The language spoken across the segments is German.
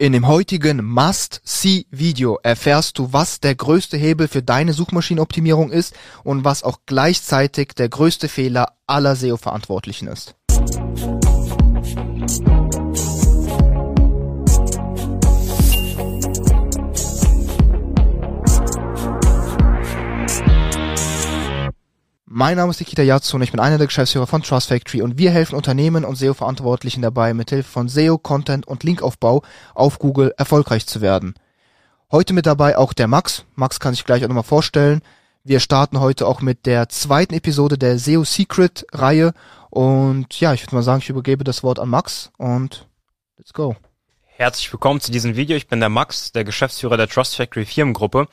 In dem heutigen Must-See-Video erfährst du, was der größte Hebel für deine Suchmaschinenoptimierung ist und was auch gleichzeitig der größte Fehler aller SEO-Verantwortlichen ist. Mein Name ist Nikita Yatsu und ich bin einer der Geschäftsführer von Trust Factory und wir helfen Unternehmen und SEO-Verantwortlichen dabei, mithilfe von SEO, Content und Linkaufbau auf Google erfolgreich zu werden. Heute mit dabei auch der Max. Max kann sich gleich auch nochmal vorstellen. Wir starten heute auch mit der zweiten Episode der SEO Secret Reihe und ja, ich würde mal sagen, ich übergebe das Wort an Max und let's go. Herzlich willkommen zu diesem Video. Ich bin der Max, der Geschäftsführer der Trust Factory Firmengruppe.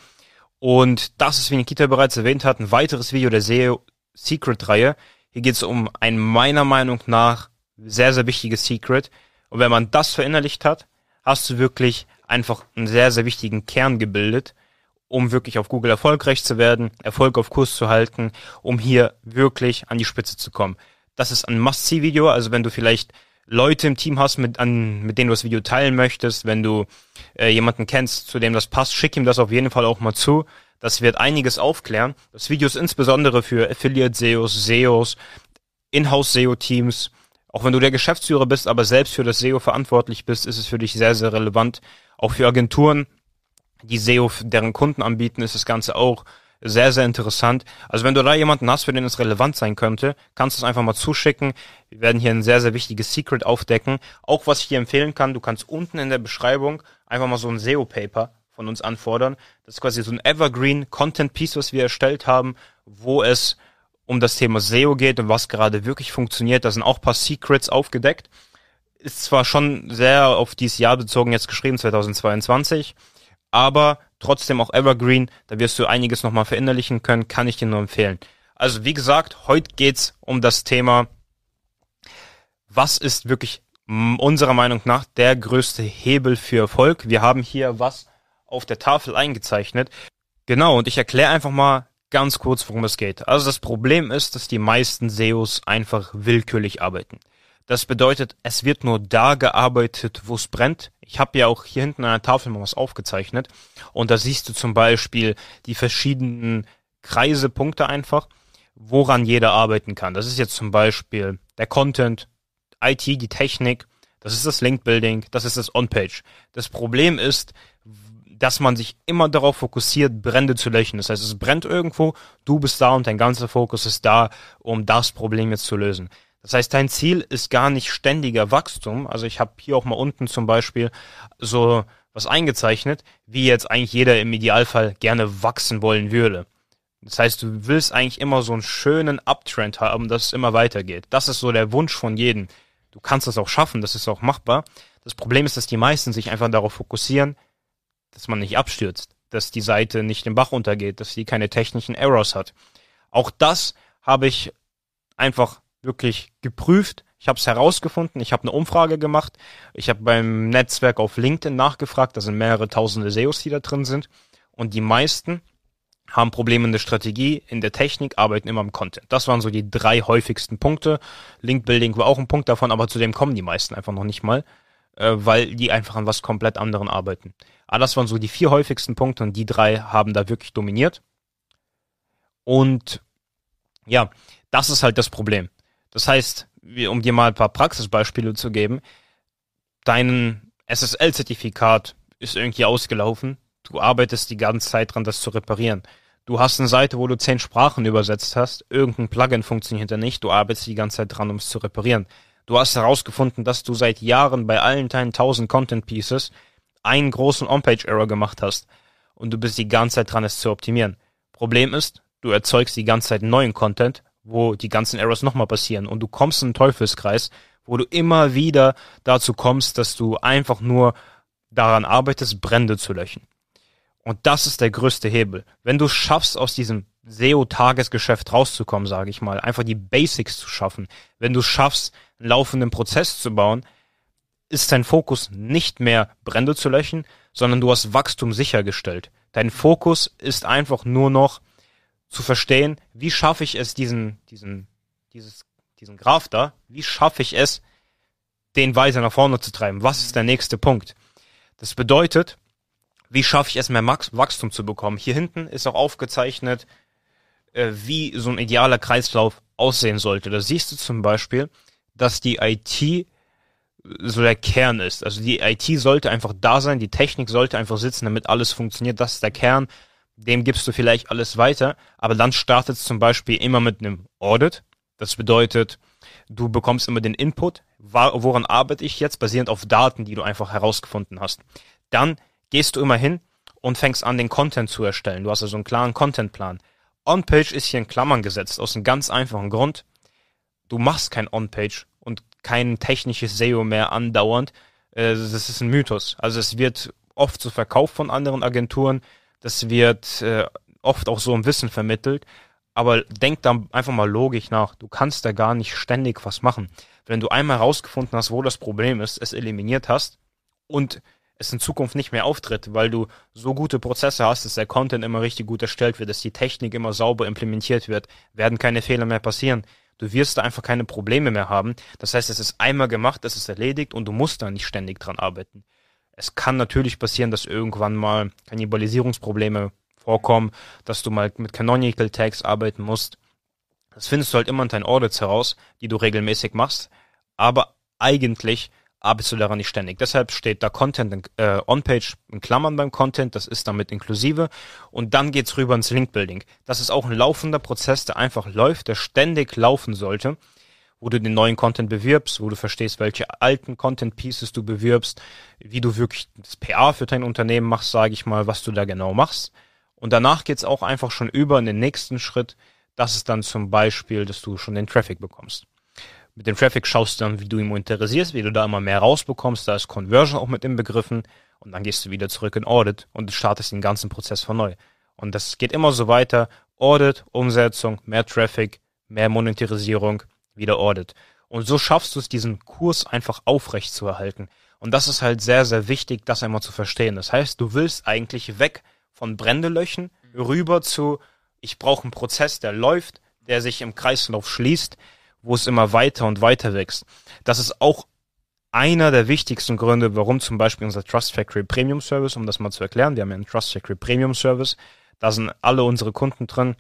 Und das ist, wie Nikita bereits erwähnt hat, ein weiteres Video der SEO Secret Reihe. Hier geht es um ein meiner Meinung nach sehr, sehr wichtiges Secret. Und wenn man das verinnerlicht hat, hast du wirklich einfach einen sehr, sehr wichtigen Kern gebildet, um wirklich auf Google erfolgreich zu werden, Erfolg auf Kurs zu halten, um hier wirklich an die Spitze zu kommen. Das ist ein Must-See-Video, also wenn du vielleicht Leute im Team hast, mit, an, mit denen du das Video teilen möchtest, wenn du äh, jemanden kennst, zu dem das passt, schick ihm das auf jeden Fall auch mal zu. Das wird einiges aufklären. Das Video ist insbesondere für Affiliate-SEOs, SEOs, Inhouse-SEO-Teams. Auch wenn du der Geschäftsführer bist, aber selbst für das SEO verantwortlich bist, ist es für dich sehr, sehr relevant. Auch für Agenturen, die SEO deren Kunden anbieten, ist das Ganze auch sehr, sehr interessant. Also wenn du da jemanden hast, für den es relevant sein könnte, kannst du es einfach mal zuschicken. Wir werden hier ein sehr, sehr wichtiges Secret aufdecken. Auch was ich dir empfehlen kann, du kannst unten in der Beschreibung einfach mal so ein SEO-Paper von uns anfordern. Das ist quasi so ein Evergreen Content Piece, was wir erstellt haben, wo es um das Thema SEO geht und was gerade wirklich funktioniert. Da sind auch paar Secrets aufgedeckt. Ist zwar schon sehr auf dieses Jahr bezogen jetzt geschrieben, 2022, aber trotzdem auch Evergreen. Da wirst du einiges nochmal verinnerlichen können, kann ich dir nur empfehlen. Also wie gesagt, heute geht's um das Thema, was ist wirklich unserer Meinung nach der größte Hebel für Erfolg. Wir haben hier was auf der Tafel eingezeichnet. Genau, und ich erkläre einfach mal ganz kurz, worum es geht. Also das Problem ist, dass die meisten SEOs einfach willkürlich arbeiten. Das bedeutet, es wird nur da gearbeitet, wo es brennt. Ich habe ja auch hier hinten an der Tafel mal was aufgezeichnet. Und da siehst du zum Beispiel die verschiedenen Kreisepunkte einfach, woran jeder arbeiten kann. Das ist jetzt zum Beispiel der Content, IT, die Technik, das ist das Link-Building, das ist das On-Page. Das Problem ist, dass man sich immer darauf fokussiert, Brände zu löschen. Das heißt, es brennt irgendwo, du bist da und dein ganzer Fokus ist da, um das Problem jetzt zu lösen. Das heißt, dein Ziel ist gar nicht ständiger Wachstum. Also ich habe hier auch mal unten zum Beispiel so was eingezeichnet, wie jetzt eigentlich jeder im Idealfall gerne wachsen wollen würde. Das heißt, du willst eigentlich immer so einen schönen Uptrend haben, dass es immer weitergeht. Das ist so der Wunsch von jedem. Du kannst das auch schaffen, das ist auch machbar. Das Problem ist, dass die meisten sich einfach darauf fokussieren, dass man nicht abstürzt, dass die Seite nicht im Bach untergeht, dass sie keine technischen Errors hat. Auch das habe ich einfach wirklich geprüft. Ich habe es herausgefunden. Ich habe eine Umfrage gemacht. Ich habe beim Netzwerk auf LinkedIn nachgefragt. Da sind mehrere tausende SEOs, die da drin sind. Und die meisten haben Probleme in der Strategie, in der Technik, arbeiten immer im Content. Das waren so die drei häufigsten Punkte. Link Building war auch ein Punkt davon, aber zu dem kommen die meisten einfach noch nicht mal, äh, weil die einfach an was komplett anderen arbeiten. Aber das waren so die vier häufigsten Punkte und die drei haben da wirklich dominiert. Und ja, das ist halt das Problem. Das heißt, um dir mal ein paar Praxisbeispiele zu geben, dein SSL-Zertifikat ist irgendwie ausgelaufen. Du arbeitest die ganze Zeit dran, das zu reparieren. Du hast eine Seite, wo du zehn Sprachen übersetzt hast. Irgendein Plugin funktioniert da nicht. Du arbeitest die ganze Zeit dran, um es zu reparieren. Du hast herausgefunden, dass du seit Jahren bei allen deinen tausend Content Pieces einen großen On-Page-Error gemacht hast. Und du bist die ganze Zeit dran, es zu optimieren. Problem ist, du erzeugst die ganze Zeit neuen Content wo die ganzen Errors nochmal passieren und du kommst in einen Teufelskreis, wo du immer wieder dazu kommst, dass du einfach nur daran arbeitest, Brände zu löschen. Und das ist der größte Hebel. Wenn du schaffst, aus diesem SEO-Tagesgeschäft rauszukommen, sage ich mal, einfach die Basics zu schaffen, wenn du schaffst, einen laufenden Prozess zu bauen, ist dein Fokus nicht mehr Brände zu löschen, sondern du hast Wachstum sichergestellt. Dein Fokus ist einfach nur noch zu verstehen, wie schaffe ich es, diesen, diesen, dieses, diesen Graph da, wie schaffe ich es, den weiter nach vorne zu treiben? Was ist der nächste Punkt? Das bedeutet, wie schaffe ich es mehr Wachstum zu bekommen? Hier hinten ist auch aufgezeichnet, äh, wie so ein idealer Kreislauf aussehen sollte. Da siehst du zum Beispiel, dass die IT so der Kern ist. Also die IT sollte einfach da sein, die Technik sollte einfach sitzen, damit alles funktioniert. Das ist der Kern. Dem gibst du vielleicht alles weiter, aber dann startet es zum Beispiel immer mit einem Audit. Das bedeutet, du bekommst immer den Input, woran arbeite ich jetzt, basierend auf Daten, die du einfach herausgefunden hast. Dann gehst du immer hin und fängst an, den Content zu erstellen. Du hast also einen klaren Contentplan. On-Page ist hier in Klammern gesetzt, aus einem ganz einfachen Grund. Du machst kein On-Page und kein technisches SEO mehr andauernd. Äh, das ist ein Mythos. Also es wird oft so verkauft von anderen Agenturen. Das wird äh, oft auch so im Wissen vermittelt. Aber denk da einfach mal logisch nach. Du kannst da gar nicht ständig was machen. Wenn du einmal herausgefunden hast, wo das Problem ist, es eliminiert hast und es in Zukunft nicht mehr auftritt, weil du so gute Prozesse hast, dass der Content immer richtig gut erstellt wird, dass die Technik immer sauber implementiert wird, werden keine Fehler mehr passieren. Du wirst da einfach keine Probleme mehr haben. Das heißt, es ist einmal gemacht, es ist erledigt und du musst da nicht ständig dran arbeiten. Es kann natürlich passieren, dass irgendwann mal Kannibalisierungsprobleme vorkommen, dass du mal mit Canonical Tags arbeiten musst. Das findest du halt immer in deinen Audits heraus, die du regelmäßig machst. Aber eigentlich arbeitest du daran nicht ständig. Deshalb steht da Content äh, On-Page in Klammern beim Content, das ist damit inklusive. Und dann geht's rüber ins Link-Building. Das ist auch ein laufender Prozess, der einfach läuft, der ständig laufen sollte, wo du den neuen Content bewirbst, wo du verstehst, welche alten Content-Pieces du bewirbst, wie du wirklich das PA für dein Unternehmen machst, sage ich mal, was du da genau machst. Und danach geht's auch einfach schon über in den nächsten Schritt. Das ist dann zum Beispiel, dass du schon den Traffic bekommst. Mit dem Traffic schaust du dann, wie du ihn monetarisierst, wie du da immer mehr rausbekommst. Da ist Conversion auch mit inbegriffen. Und dann gehst du wieder zurück in Audit und startest den ganzen Prozess von neu. Und das geht immer so weiter. Audit, Umsetzung, mehr Traffic, mehr Monetarisierung, wieder Audit. Und so schaffst du es, diesen Kurs einfach aufrecht zu erhalten. Und das ist halt sehr, sehr wichtig, das einmal zu verstehen. Das heißt, du willst eigentlich weg von Brändelöchen rüber zu, ich brauche einen Prozess, der läuft, der sich im Kreislauf schließt, wo es immer weiter und weiter wächst. Das ist auch einer der wichtigsten Gründe, warum zum Beispiel unser Trust Factory Premium Service, um das mal zu erklären, wir haben ja einen Trust Factory Premium Service, da sind alle unsere Kunden drin,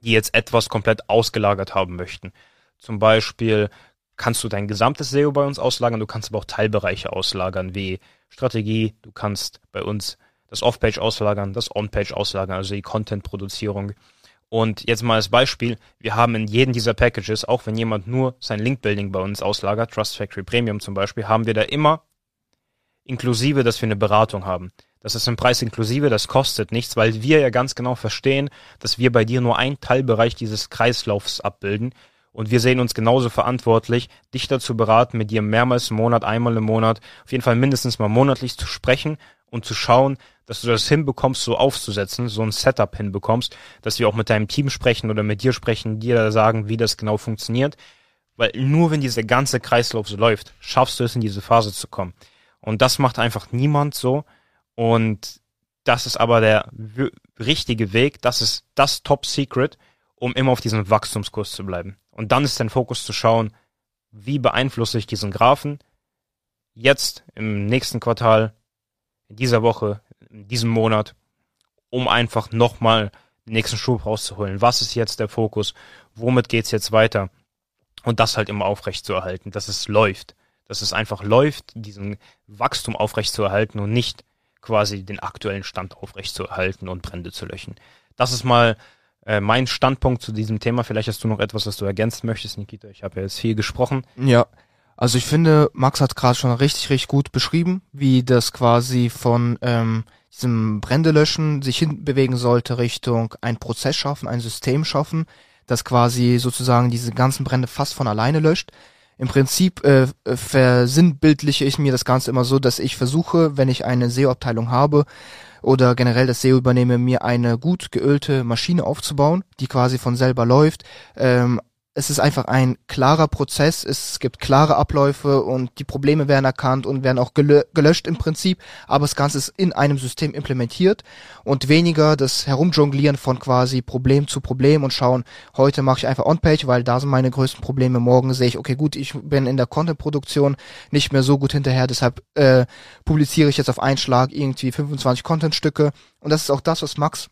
die jetzt etwas komplett ausgelagert haben möchten. Zum Beispiel kannst du dein gesamtes SEO bei uns auslagern, du kannst aber auch Teilbereiche auslagern, wie Strategie, du kannst bei uns das Off-Page auslagern, das On-Page auslagern, also die Content-Produzierung. Und jetzt mal als Beispiel, wir haben in jedem dieser Packages, auch wenn jemand nur sein Link-Building bei uns auslagert, Trust Factory Premium zum Beispiel, haben wir da immer inklusive, dass wir eine Beratung haben. Das ist im Preis inklusive, das kostet nichts, weil wir ja ganz genau verstehen, dass wir bei dir nur einen Teilbereich dieses Kreislaufs abbilden. Und wir sehen uns genauso verantwortlich, dich dazu beraten, mit dir mehrmals im Monat, einmal im Monat, auf jeden Fall mindestens mal monatlich zu sprechen und zu schauen, dass du das hinbekommst, so aufzusetzen, so ein Setup hinbekommst, dass wir auch mit deinem Team sprechen oder mit dir sprechen, dir da sagen, wie das genau funktioniert. Weil nur wenn dieser ganze Kreislauf so läuft, schaffst du es, in diese Phase zu kommen. Und das macht einfach niemand so. Und das ist aber der richtige Weg. Das ist das Top Secret, um immer auf diesem Wachstumskurs zu bleiben. Und dann ist dein Fokus zu schauen, wie beeinflusse ich diesen Graphen jetzt im nächsten Quartal in dieser Woche, in diesem Monat, um einfach nochmal den nächsten Schub rauszuholen. Was ist jetzt der Fokus? Womit geht's jetzt weiter? Und das halt immer aufrecht zu erhalten, dass es läuft. Dass es einfach läuft, diesen Wachstum aufrecht zu erhalten und nicht quasi den aktuellen Stand aufrecht zu erhalten und Brände zu löschen. Das ist mal äh, mein Standpunkt zu diesem Thema. Vielleicht hast du noch etwas, was du ergänzen möchtest, Nikita. Ich habe ja jetzt viel gesprochen. Ja, also ich finde, Max hat gerade schon richtig, richtig gut beschrieben, wie das quasi von ähm, diesem Brändelöschen sich hinbewegen sollte Richtung ein Prozess schaffen, ein System schaffen, das quasi sozusagen diese ganzen Brände fast von alleine löscht. Im Prinzip äh, versinnbildliche ich mir das Ganze immer so, dass ich versuche, wenn ich eine SEO-Abteilung habe oder generell das SEO übernehme, mir eine gut geölte Maschine aufzubauen, die quasi von selber läuft, ähm, es ist einfach ein klarer Prozess, es gibt klare Abläufe und die Probleme werden erkannt und werden auch gelö gelöscht im Prinzip, aber das Ganze ist in einem System implementiert und weniger das Herumjonglieren von quasi Problem zu Problem und schauen, heute mache ich einfach On-Page, weil da sind meine größten Probleme, morgen sehe ich, okay gut, ich bin in der Content-Produktion nicht mehr so gut hinterher, deshalb äh, publiziere ich jetzt auf einen Schlag irgendwie 25 Content-Stücke. Und das ist auch das, was Max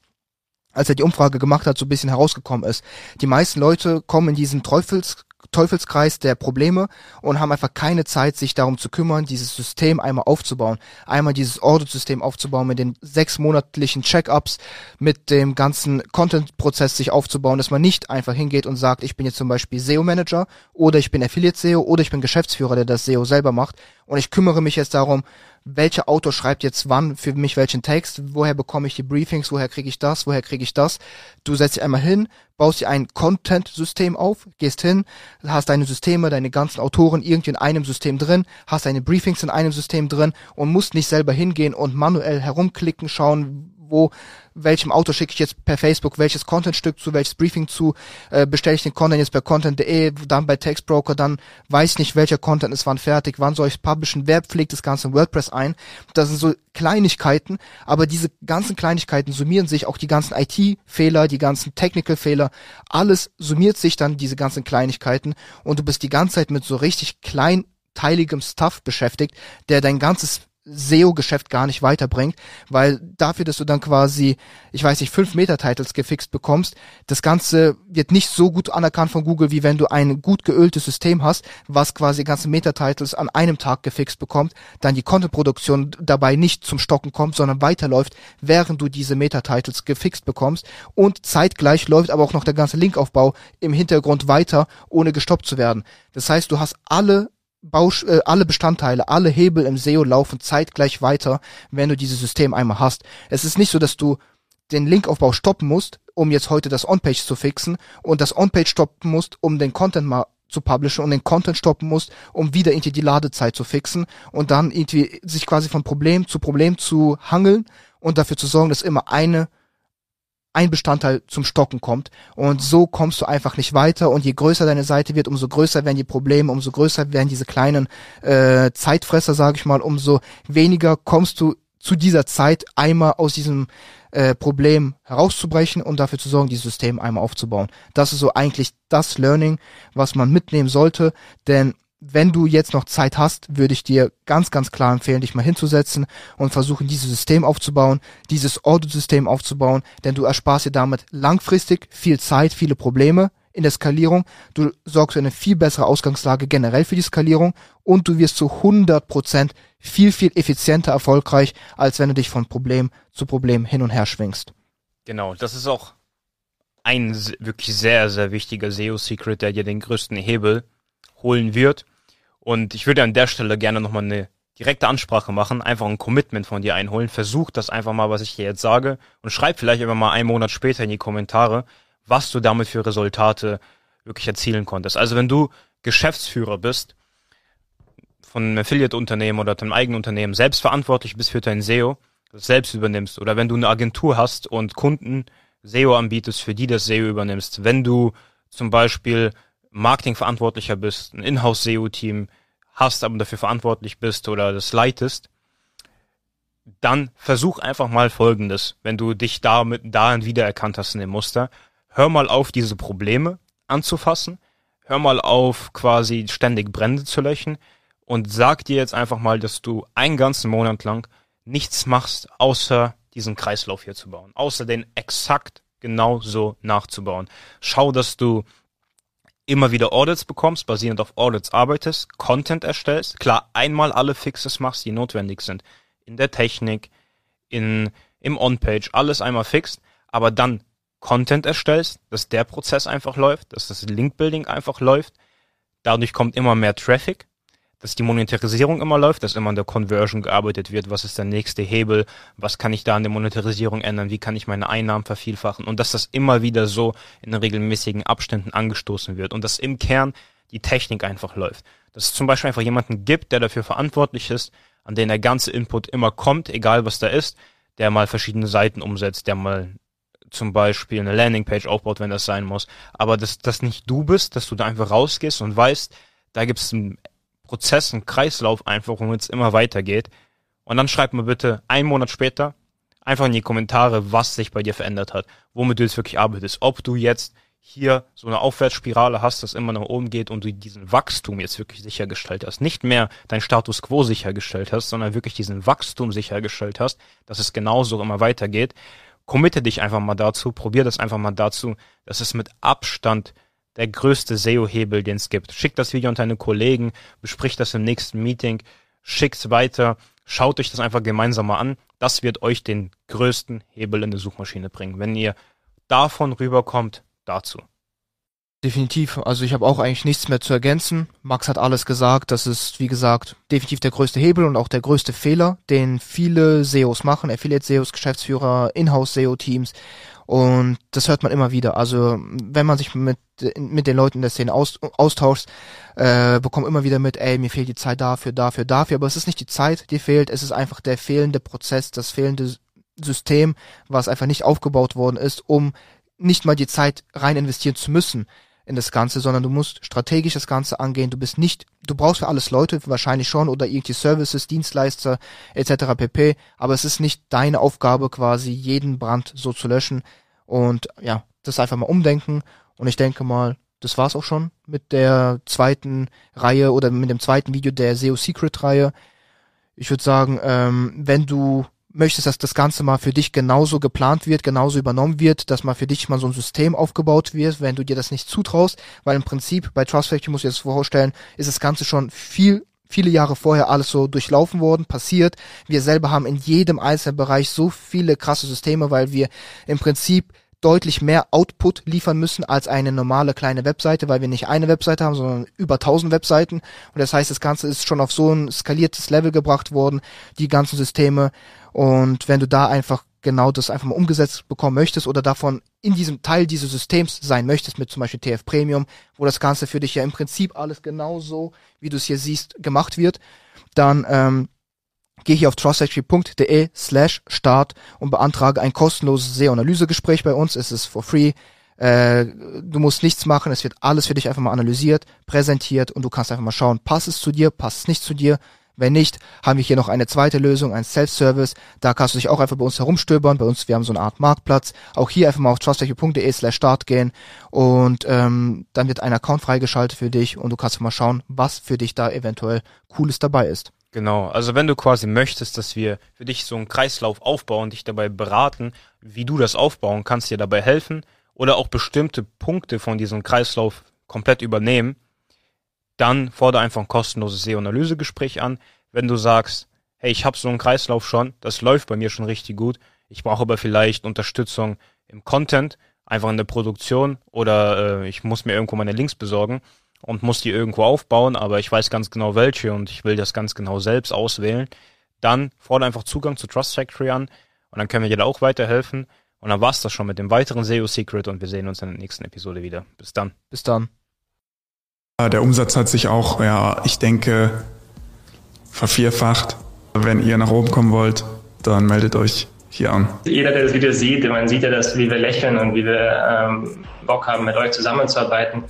als er die Umfrage gemacht hat, so ein bisschen herausgekommen ist. Die meisten Leute kommen in diesen Teufels Teufelskreis der Probleme und haben einfach keine Zeit, sich darum zu kümmern, dieses System einmal aufzubauen. Einmal dieses Audit-System aufzubauen mit den sechs monatlichen Check-ups, mit dem ganzen Content-Prozess sich aufzubauen, dass man nicht einfach hingeht und sagt, ich bin jetzt zum Beispiel SEO-Manager oder ich bin Affiliate-SEO oder ich bin Geschäftsführer, der das SEO selber macht und ich kümmere mich jetzt darum, welcher Autor schreibt jetzt wann für mich welchen Text, woher bekomme ich die Briefings, woher kriege ich das, woher kriege ich das. Du setzt dich einmal hin, baust dir ein Content-System auf, gehst hin, hast deine Systeme, deine ganzen Autoren irgendwie in einem System drin, hast deine Briefings in einem System drin und musst nicht selber hingehen und manuell herumklicken, schauen, wo welchem Auto schicke ich jetzt per Facebook welches Contentstück zu, welches Briefing zu, äh, bestelle ich den Content jetzt bei content.de, dann bei Textbroker, dann weiß nicht, welcher Content ist wann fertig, wann soll ich es publishen, wer pflegt das Ganze in WordPress ein. Das sind so Kleinigkeiten, aber diese ganzen Kleinigkeiten summieren sich, auch die ganzen IT-Fehler, die ganzen Technical-Fehler, alles summiert sich dann, diese ganzen Kleinigkeiten und du bist die ganze Zeit mit so richtig kleinteiligem Stuff beschäftigt, der dein ganzes SEO-Geschäft gar nicht weiterbringt, weil dafür, dass du dann quasi, ich weiß nicht, fünf Meta-Titles gefixt bekommst, das Ganze wird nicht so gut anerkannt von Google, wie wenn du ein gut geöltes System hast, was quasi ganze Meta-Titles an einem Tag gefixt bekommt, dann die Content-Produktion dabei nicht zum Stocken kommt, sondern weiterläuft, während du diese Meta-Titles gefixt bekommst und zeitgleich läuft aber auch noch der ganze Linkaufbau im Hintergrund weiter, ohne gestoppt zu werden. Das heißt, du hast alle Bausch, äh, alle Bestandteile, alle Hebel im SEO laufen zeitgleich weiter, wenn du dieses System einmal hast. Es ist nicht so, dass du den Linkaufbau stoppen musst, um jetzt heute das On-Page zu fixen und das On-Page stoppen musst, um den Content mal zu publishen und den Content stoppen musst, um wieder irgendwie die Ladezeit zu fixen und dann irgendwie sich quasi von Problem zu Problem zu hangeln und dafür zu sorgen, dass immer eine ein Bestandteil zum Stocken kommt. Und so kommst du einfach nicht weiter. Und je größer deine Seite wird, umso größer werden die Probleme, umso größer werden diese kleinen äh, Zeitfresser, sage ich mal, umso weniger kommst du zu dieser Zeit einmal aus diesem äh, Problem herauszubrechen und dafür zu sorgen, dieses System einmal aufzubauen. Das ist so eigentlich das Learning, was man mitnehmen sollte, denn wenn du jetzt noch Zeit hast, würde ich dir ganz, ganz klar empfehlen, dich mal hinzusetzen und versuchen, dieses System aufzubauen, dieses Audit-System aufzubauen, denn du ersparst dir damit langfristig viel Zeit, viele Probleme in der Skalierung. Du sorgst für eine viel bessere Ausgangslage generell für die Skalierung und du wirst zu 100 Prozent viel, viel effizienter erfolgreich, als wenn du dich von Problem zu Problem hin und her schwingst. Genau, das ist auch ein wirklich sehr, sehr wichtiger SEO-Secret, der dir den größten Hebel holen wird. Und ich würde an der Stelle gerne nochmal eine direkte Ansprache machen, einfach ein Commitment von dir einholen. Versuch das einfach mal, was ich dir jetzt sage und schreib vielleicht einfach mal einen Monat später in die Kommentare, was du damit für Resultate wirklich erzielen konntest. Also wenn du Geschäftsführer bist von einem Affiliate-Unternehmen oder deinem eigenen Unternehmen, selbst verantwortlich bist für dein SEO, das selbst übernimmst oder wenn du eine Agentur hast und Kunden SEO anbietest, für die das SEO übernimmst, wenn du zum Beispiel Marketingverantwortlicher bist, ein Inhouse-SEO-Team hast, aber dafür verantwortlich bist oder das leitest, dann versuch einfach mal Folgendes, wenn du dich damit darin wiedererkannt hast in dem Muster, hör mal auf, diese Probleme anzufassen, hör mal auf, quasi ständig Brände zu löschen und sag dir jetzt einfach mal, dass du einen ganzen Monat lang nichts machst, außer diesen Kreislauf hier zu bauen, außer den exakt genau so nachzubauen. Schau, dass du immer wieder Audits bekommst, basierend auf Audits arbeitest, Content erstellst, klar einmal alle Fixes machst, die notwendig sind, in der Technik, in, im On-Page, alles einmal fixt, aber dann Content erstellst, dass der Prozess einfach läuft, dass das Link-Building einfach läuft, dadurch kommt immer mehr Traffic, dass die Monetarisierung immer läuft, dass immer an der Conversion gearbeitet wird, was ist der nächste Hebel, was kann ich da an der Monetarisierung ändern, wie kann ich meine Einnahmen vervielfachen und dass das immer wieder so in regelmäßigen Abständen angestoßen wird und dass im Kern die Technik einfach läuft. Dass es zum Beispiel einfach jemanden gibt, der dafür verantwortlich ist, an den der ganze Input immer kommt, egal was da ist, der mal verschiedene Seiten umsetzt, der mal zum Beispiel eine Landingpage aufbaut, wenn das sein muss. Aber dass das nicht du bist, dass du da einfach rausgehst und weißt, da gibt es einen Prozess, einen Kreislauf einfach, wo es immer weitergeht. Und dann schreib mir bitte einen Monat später einfach in die Kommentare, was sich bei dir verändert hat, womit du jetzt wirklich arbeitest. Ob du jetzt hier so eine Aufwärtsspirale hast, das immer nach oben geht und du diesen Wachstum jetzt wirklich sichergestellt hast. Nicht mehr dein Status quo sichergestellt hast, sondern wirklich diesen Wachstum sichergestellt hast, dass es genauso immer weitergeht committe dich einfach mal dazu, probier das einfach mal dazu. Das ist mit Abstand der größte SEO-Hebel, den es gibt. Schick das Video an deine Kollegen, besprich das im nächsten Meeting, schick's weiter, schaut euch das einfach gemeinsam mal an. Das wird euch den größten Hebel in der Suchmaschine bringen. Wenn ihr davon rüberkommt, dazu. Definitiv. Also ich habe auch eigentlich nichts mehr zu ergänzen. Max hat alles gesagt. Das ist, wie gesagt, definitiv der größte Hebel und auch der größte Fehler, den viele SEOs machen, Affiliate-SEOs, Geschäftsführer, Inhouse-SEO-Teams. Und das hört man immer wieder. Also wenn man sich mit, mit den Leuten in der Szene aus, austauscht, äh, bekommt immer wieder mit, ey, mir fehlt die Zeit dafür, dafür, dafür. Aber es ist nicht die Zeit, die fehlt, es ist einfach der fehlende Prozess, das fehlende System, was einfach nicht aufgebaut worden ist, um nicht mal die Zeit rein investieren zu müssen in das Ganze, sondern du musst strategisch das Ganze angehen. Du bist nicht, du brauchst für alles Leute, wahrscheinlich schon, oder irgendwie Services, Dienstleister etc. pp. Aber es ist nicht deine Aufgabe, quasi jeden Brand so zu löschen. Und ja, das einfach mal umdenken. Und ich denke mal, das war's auch schon mit der zweiten Reihe oder mit dem zweiten Video der SEO Secret Reihe. Ich würde sagen, ähm, wenn du möchtest, dass das Ganze mal für dich genauso geplant wird, genauso übernommen wird, dass mal für dich mal so ein System aufgebaut wird, wenn du dir das nicht zutraust, weil im Prinzip bei Trust Factory, muss ich das vorstellen, ist das Ganze schon viel viele Jahre vorher alles so durchlaufen worden, passiert. Wir selber haben in jedem einzelnen Bereich so viele krasse Systeme, weil wir im Prinzip deutlich mehr Output liefern müssen als eine normale kleine Webseite, weil wir nicht eine Webseite haben, sondern über tausend Webseiten. Und das heißt, das Ganze ist schon auf so ein skaliertes Level gebracht worden, die ganzen Systeme. Und wenn du da einfach genau das einfach mal umgesetzt bekommen möchtest oder davon in diesem Teil dieses Systems sein möchtest, mit zum Beispiel TF Premium, wo das Ganze für dich ja im Prinzip alles genauso, wie du es hier siehst, gemacht wird, dann ähm, geh hier auf trustactory.de slash start und beantrage ein kostenloses SEO-Analysegespräch bei uns. Es ist for free. Äh, du musst nichts machen, es wird alles für dich einfach mal analysiert, präsentiert und du kannst einfach mal schauen, passt es zu dir, passt es nicht zu dir, wenn nicht, haben wir hier noch eine zweite Lösung, ein Self-Service. Da kannst du dich auch einfach bei uns herumstöbern. Bei uns, wir haben so eine Art Marktplatz. Auch hier einfach mal auf trustech.de slash start gehen und ähm, dann wird ein Account freigeschaltet für dich und du kannst mal schauen, was für dich da eventuell Cooles dabei ist. Genau, also wenn du quasi möchtest, dass wir für dich so einen Kreislauf aufbauen, dich dabei beraten, wie du das aufbauen kannst, dir dabei helfen oder auch bestimmte Punkte von diesem Kreislauf komplett übernehmen, dann fordere einfach ein kostenloses SEO-Analysegespräch an. Wenn du sagst, hey, ich habe so einen Kreislauf schon, das läuft bei mir schon richtig gut, ich brauche aber vielleicht Unterstützung im Content, einfach in der Produktion oder äh, ich muss mir irgendwo meine Links besorgen und muss die irgendwo aufbauen, aber ich weiß ganz genau welche und ich will das ganz genau selbst auswählen, dann fordere einfach Zugang zu Trust Factory an und dann können wir dir da auch weiterhelfen. Und dann war's das schon mit dem weiteren SEO Secret und wir sehen uns in der nächsten Episode wieder. Bis dann. Bis dann. Der Umsatz hat sich auch, ja, ich denke, vervierfacht. Wenn ihr nach oben kommen wollt, dann meldet euch hier an. Jeder, der das Video sieht, man sieht ja, dass, wie wir lächeln und wie wir ähm, Bock haben, mit euch zusammenzuarbeiten.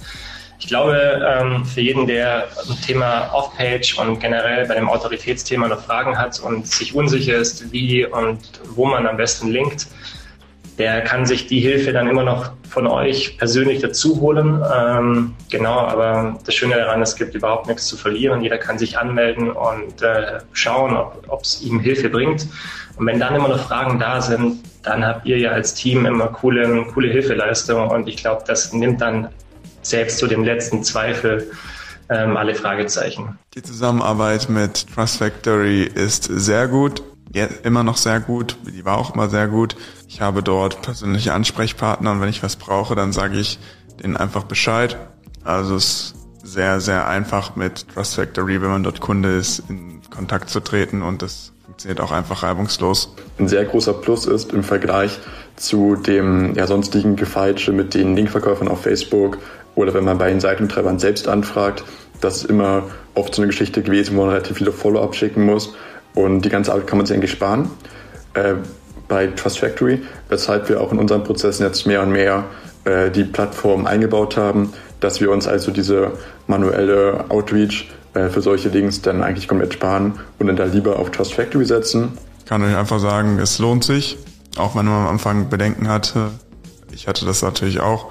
Ich glaube, ähm, für jeden, der ein Thema Off-Page und generell bei dem Autoritätsthema noch Fragen hat und sich unsicher ist, wie und wo man am besten linkt, der kann sich die Hilfe dann immer noch von euch persönlich dazu holen. Ähm, genau, aber das Schöne daran, es gibt überhaupt nichts zu verlieren. Jeder kann sich anmelden und äh, schauen, ob es ihm Hilfe bringt. Und wenn dann immer noch Fragen da sind, dann habt ihr ja als Team immer coole, coole Hilfeleistung. Und ich glaube, das nimmt dann selbst zu dem letzten Zweifel ähm, alle Fragezeichen. Die Zusammenarbeit mit Trust Factory ist sehr gut ja, immer noch sehr gut, die war auch immer sehr gut. Ich habe dort persönliche Ansprechpartner und wenn ich was brauche, dann sage ich denen einfach Bescheid. Also es ist sehr, sehr einfach mit Trust Factory, wenn man dort Kunde ist, in Kontakt zu treten und das funktioniert auch einfach reibungslos. Ein sehr großer Plus ist im Vergleich zu dem ja, sonstigen Gefeitsche mit den Linkverkäufern auf Facebook oder wenn man bei den Seitenbetreibern selbst anfragt, das ist immer oft so eine Geschichte gewesen, wo man relativ viele Follow-up schicken muss und die ganze Arbeit kann man sich eigentlich sparen. Äh, bei Trust Factory, weshalb wir auch in unseren Prozessen jetzt mehr und mehr äh, die Plattform eingebaut haben, dass wir uns also diese manuelle Outreach äh, für solche Links dann eigentlich komplett sparen und dann da lieber auf Trust Factory setzen. Ich kann euch einfach sagen, es lohnt sich, auch wenn man am Anfang Bedenken hatte. Ich hatte das natürlich auch,